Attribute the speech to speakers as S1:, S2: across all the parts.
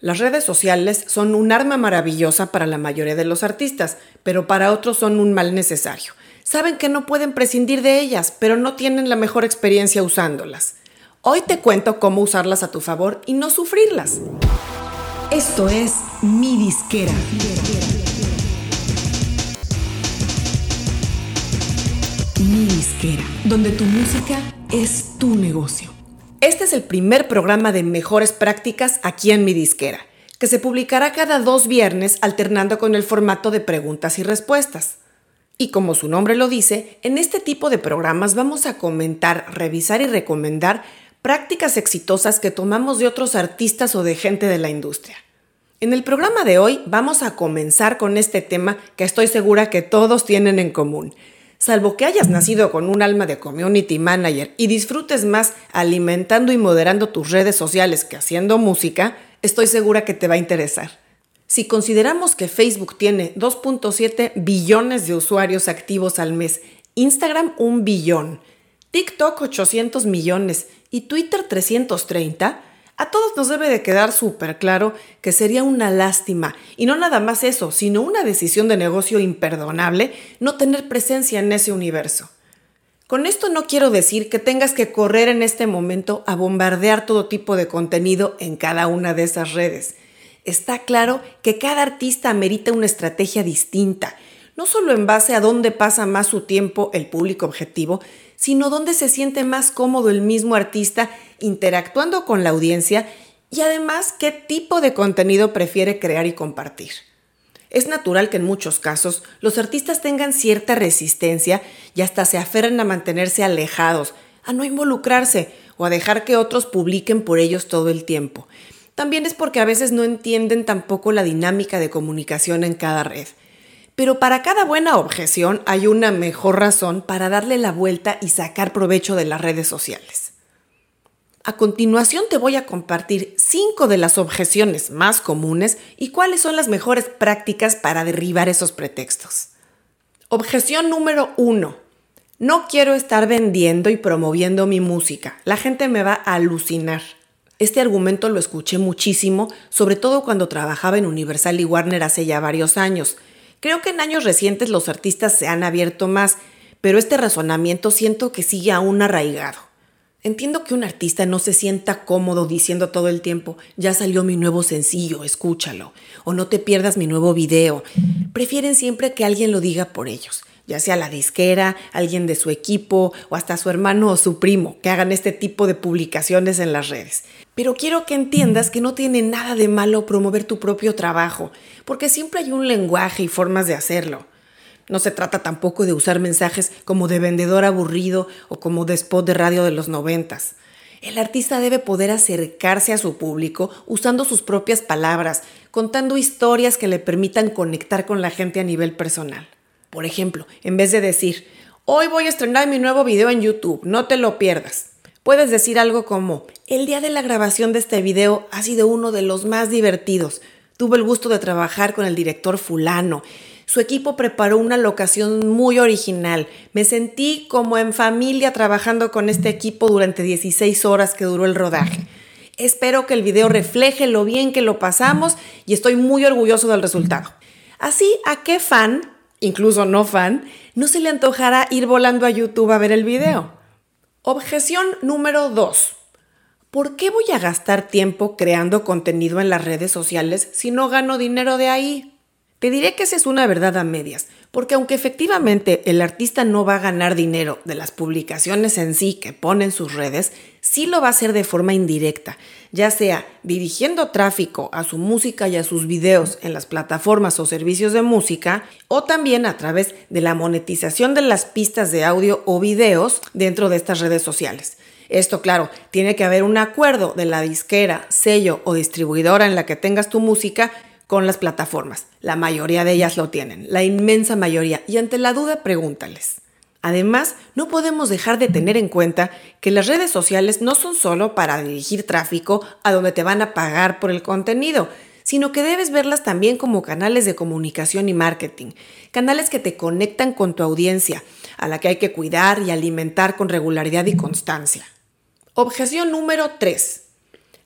S1: Las redes sociales son un arma maravillosa para la mayoría de los artistas, pero para otros son un mal necesario. Saben que no pueden prescindir de ellas, pero no tienen la mejor experiencia usándolas. Hoy te cuento cómo usarlas a tu favor y no sufrirlas.
S2: Esto es Mi Disquera. Mi Disquera, donde tu música es tu negocio.
S1: Este es el primer programa de mejores prácticas aquí en mi disquera, que se publicará cada dos viernes alternando con el formato de preguntas y respuestas. Y como su nombre lo dice, en este tipo de programas vamos a comentar, revisar y recomendar prácticas exitosas que tomamos de otros artistas o de gente de la industria. En el programa de hoy vamos a comenzar con este tema que estoy segura que todos tienen en común, Salvo que hayas nacido con un alma de community manager y disfrutes más alimentando y moderando tus redes sociales que haciendo música, estoy segura que te va a interesar. Si consideramos que Facebook tiene 2.7 billones de usuarios activos al mes, Instagram un billón, TikTok 800 millones y Twitter 330, a todos nos debe de quedar súper claro que sería una lástima, y no nada más eso, sino una decisión de negocio imperdonable no tener presencia en ese universo. Con esto no quiero decir que tengas que correr en este momento a bombardear todo tipo de contenido en cada una de esas redes. Está claro que cada artista merita una estrategia distinta, no solo en base a dónde pasa más su tiempo el público objetivo, sino donde se siente más cómodo el mismo artista interactuando con la audiencia y además qué tipo de contenido prefiere crear y compartir. Es natural que en muchos casos los artistas tengan cierta resistencia y hasta se aferren a mantenerse alejados, a no involucrarse o a dejar que otros publiquen por ellos todo el tiempo. También es porque a veces no entienden tampoco la dinámica de comunicación en cada red. Pero para cada buena objeción hay una mejor razón para darle la vuelta y sacar provecho de las redes sociales. A continuación te voy a compartir cinco de las objeciones más comunes y cuáles son las mejores prácticas para derribar esos pretextos. Objeción número uno. No quiero estar vendiendo y promoviendo mi música. La gente me va a alucinar. Este argumento lo escuché muchísimo, sobre todo cuando trabajaba en Universal y Warner hace ya varios años. Creo que en años recientes los artistas se han abierto más, pero este razonamiento siento que sigue aún arraigado. Entiendo que un artista no se sienta cómodo diciendo todo el tiempo, ya salió mi nuevo sencillo, escúchalo, o no te pierdas mi nuevo video. Prefieren siempre que alguien lo diga por ellos, ya sea la disquera, alguien de su equipo o hasta su hermano o su primo, que hagan este tipo de publicaciones en las redes. Pero quiero que entiendas que no tiene nada de malo promover tu propio trabajo, porque siempre hay un lenguaje y formas de hacerlo. No se trata tampoco de usar mensajes como de vendedor aburrido o como de spot de radio de los noventas. El artista debe poder acercarse a su público usando sus propias palabras, contando historias que le permitan conectar con la gente a nivel personal. Por ejemplo, en vez de decir, hoy voy a estrenar mi nuevo video en YouTube, no te lo pierdas. Puedes decir algo como, el día de la grabación de este video ha sido uno de los más divertidos. Tuve el gusto de trabajar con el director fulano. Su equipo preparó una locación muy original. Me sentí como en familia trabajando con este equipo durante 16 horas que duró el rodaje. Espero que el video refleje lo bien que lo pasamos y estoy muy orgulloso del resultado. Así, ¿a qué fan, incluso no fan, no se le antojará ir volando a YouTube a ver el video? Objeción número 2. ¿Por qué voy a gastar tiempo creando contenido en las redes sociales si no gano dinero de ahí? Te diré que esa es una verdad a medias, porque aunque efectivamente el artista no va a ganar dinero de las publicaciones en sí que pone en sus redes, sí lo va a hacer de forma indirecta, ya sea dirigiendo tráfico a su música y a sus videos en las plataformas o servicios de música, o también a través de la monetización de las pistas de audio o videos dentro de estas redes sociales. Esto, claro, tiene que haber un acuerdo de la disquera, sello o distribuidora en la que tengas tu música con las plataformas. La mayoría de ellas lo tienen, la inmensa mayoría, y ante la duda pregúntales. Además, no podemos dejar de tener en cuenta que las redes sociales no son solo para dirigir tráfico a donde te van a pagar por el contenido, sino que debes verlas también como canales de comunicación y marketing, canales que te conectan con tu audiencia, a la que hay que cuidar y alimentar con regularidad y constancia. Objeción número 3.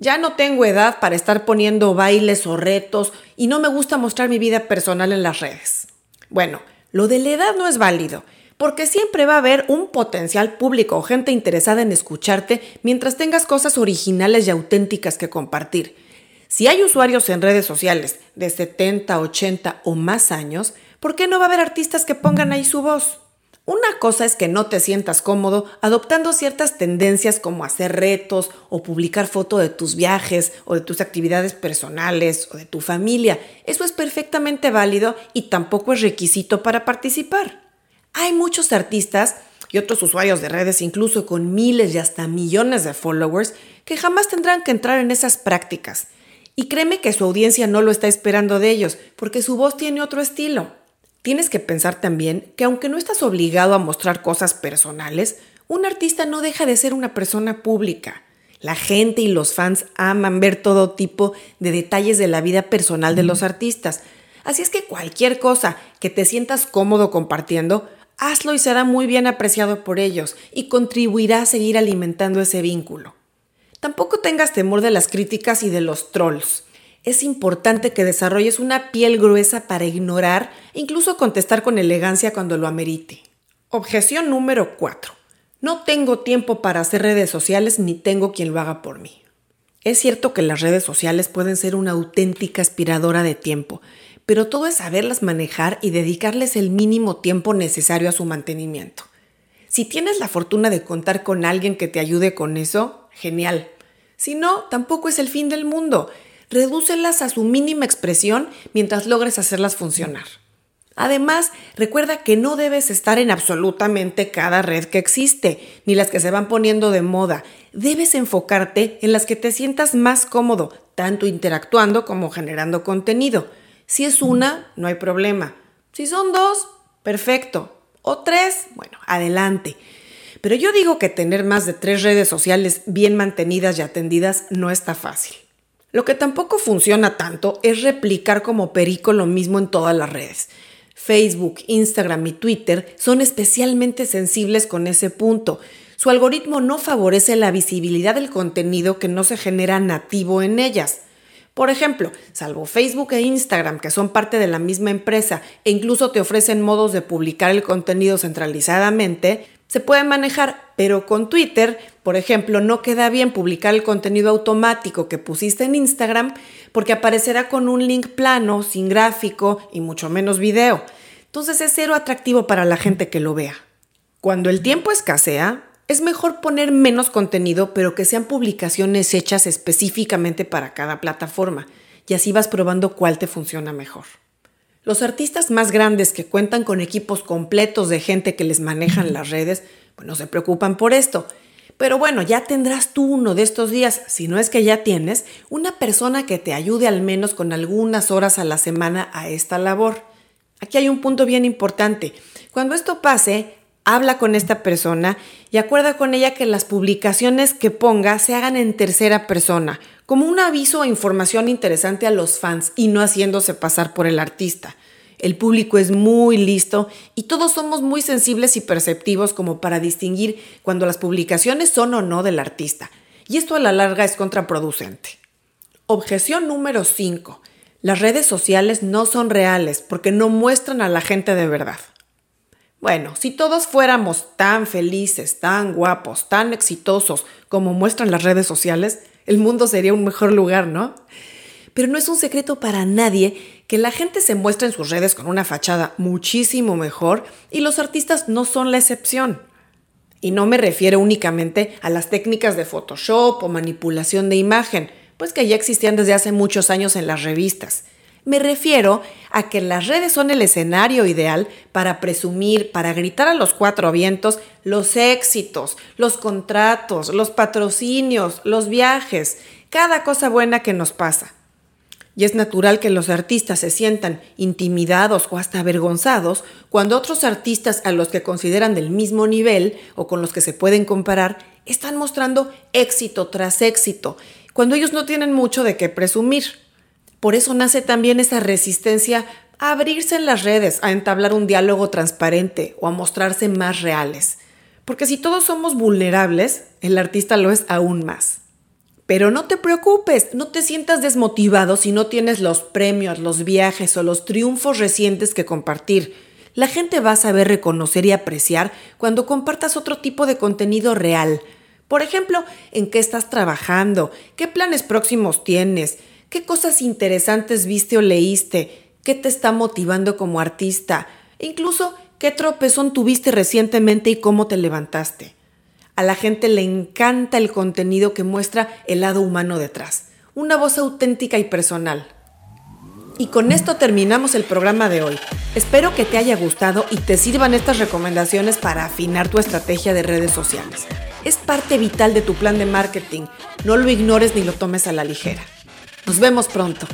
S1: Ya no tengo edad para estar poniendo bailes o retos y no me gusta mostrar mi vida personal en las redes. Bueno, lo de la edad no es válido, porque siempre va a haber un potencial público o gente interesada en escucharte mientras tengas cosas originales y auténticas que compartir. Si hay usuarios en redes sociales de 70, 80 o más años, ¿por qué no va a haber artistas que pongan ahí su voz? Una cosa es que no te sientas cómodo adoptando ciertas tendencias como hacer retos o publicar fotos de tus viajes o de tus actividades personales o de tu familia. Eso es perfectamente válido y tampoco es requisito para participar. Hay muchos artistas y otros usuarios de redes, incluso con miles y hasta millones de followers, que jamás tendrán que entrar en esas prácticas. Y créeme que su audiencia no lo está esperando de ellos, porque su voz tiene otro estilo. Tienes que pensar también que aunque no estás obligado a mostrar cosas personales, un artista no deja de ser una persona pública. La gente y los fans aman ver todo tipo de detalles de la vida personal de los artistas. Así es que cualquier cosa que te sientas cómodo compartiendo, hazlo y será muy bien apreciado por ellos y contribuirá a seguir alimentando ese vínculo. Tampoco tengas temor de las críticas y de los trolls es importante que desarrolles una piel gruesa para ignorar e incluso contestar con elegancia cuando lo amerite. Objeción número 4. No tengo tiempo para hacer redes sociales ni tengo quien lo haga por mí. Es cierto que las redes sociales pueden ser una auténtica aspiradora de tiempo, pero todo es saberlas manejar y dedicarles el mínimo tiempo necesario a su mantenimiento. Si tienes la fortuna de contar con alguien que te ayude con eso, genial. Si no, tampoco es el fin del mundo redúcelas a su mínima expresión mientras logres hacerlas funcionar. Además, recuerda que no debes estar en absolutamente cada red que existe, ni las que se van poniendo de moda. Debes enfocarte en las que te sientas más cómodo, tanto interactuando como generando contenido. Si es una, no hay problema. Si son dos, perfecto. O tres, bueno, adelante. Pero yo digo que tener más de tres redes sociales bien mantenidas y atendidas no está fácil. Lo que tampoco funciona tanto es replicar como perico lo mismo en todas las redes. Facebook, Instagram y Twitter son especialmente sensibles con ese punto. Su algoritmo no favorece la visibilidad del contenido que no se genera nativo en ellas. Por ejemplo, salvo Facebook e Instagram, que son parte de la misma empresa e incluso te ofrecen modos de publicar el contenido centralizadamente, se puede manejar, pero con Twitter, por ejemplo, no queda bien publicar el contenido automático que pusiste en Instagram porque aparecerá con un link plano, sin gráfico y mucho menos video. Entonces es cero atractivo para la gente que lo vea. Cuando el tiempo escasea, es mejor poner menos contenido, pero que sean publicaciones hechas específicamente para cada plataforma, y así vas probando cuál te funciona mejor. Los artistas más grandes que cuentan con equipos completos de gente que les manejan las redes, pues no se preocupan por esto. Pero bueno, ya tendrás tú uno de estos días, si no es que ya tienes, una persona que te ayude al menos con algunas horas a la semana a esta labor. Aquí hay un punto bien importante. Cuando esto pase, habla con esta persona y acuerda con ella que las publicaciones que ponga se hagan en tercera persona, como un aviso o información interesante a los fans y no haciéndose pasar por el artista. El público es muy listo y todos somos muy sensibles y perceptivos como para distinguir cuando las publicaciones son o no del artista. Y esto a la larga es contraproducente. Objeción número 5. Las redes sociales no son reales porque no muestran a la gente de verdad. Bueno, si todos fuéramos tan felices, tan guapos, tan exitosos como muestran las redes sociales, el mundo sería un mejor lugar, ¿no? Pero no es un secreto para nadie que la gente se muestra en sus redes con una fachada muchísimo mejor y los artistas no son la excepción. Y no me refiero únicamente a las técnicas de Photoshop o manipulación de imagen, pues que ya existían desde hace muchos años en las revistas. Me refiero a que las redes son el escenario ideal para presumir, para gritar a los cuatro vientos los éxitos, los contratos, los patrocinios, los viajes, cada cosa buena que nos pasa. Y es natural que los artistas se sientan intimidados o hasta avergonzados cuando otros artistas a los que consideran del mismo nivel o con los que se pueden comparar están mostrando éxito tras éxito, cuando ellos no tienen mucho de qué presumir. Por eso nace también esa resistencia a abrirse en las redes, a entablar un diálogo transparente o a mostrarse más reales. Porque si todos somos vulnerables, el artista lo es aún más. Pero no te preocupes, no te sientas desmotivado si no tienes los premios, los viajes o los triunfos recientes que compartir. La gente va a saber reconocer y apreciar cuando compartas otro tipo de contenido real. Por ejemplo, en qué estás trabajando, qué planes próximos tienes, qué cosas interesantes viste o leíste, qué te está motivando como artista, incluso qué tropezón tuviste recientemente y cómo te levantaste. A la gente le encanta el contenido que muestra el lado humano detrás, una voz auténtica y personal. Y con esto terminamos el programa de hoy. Espero que te haya gustado y te sirvan estas recomendaciones para afinar tu estrategia de redes sociales. Es parte vital de tu plan de marketing. No lo ignores ni lo tomes a la ligera. Nos vemos pronto.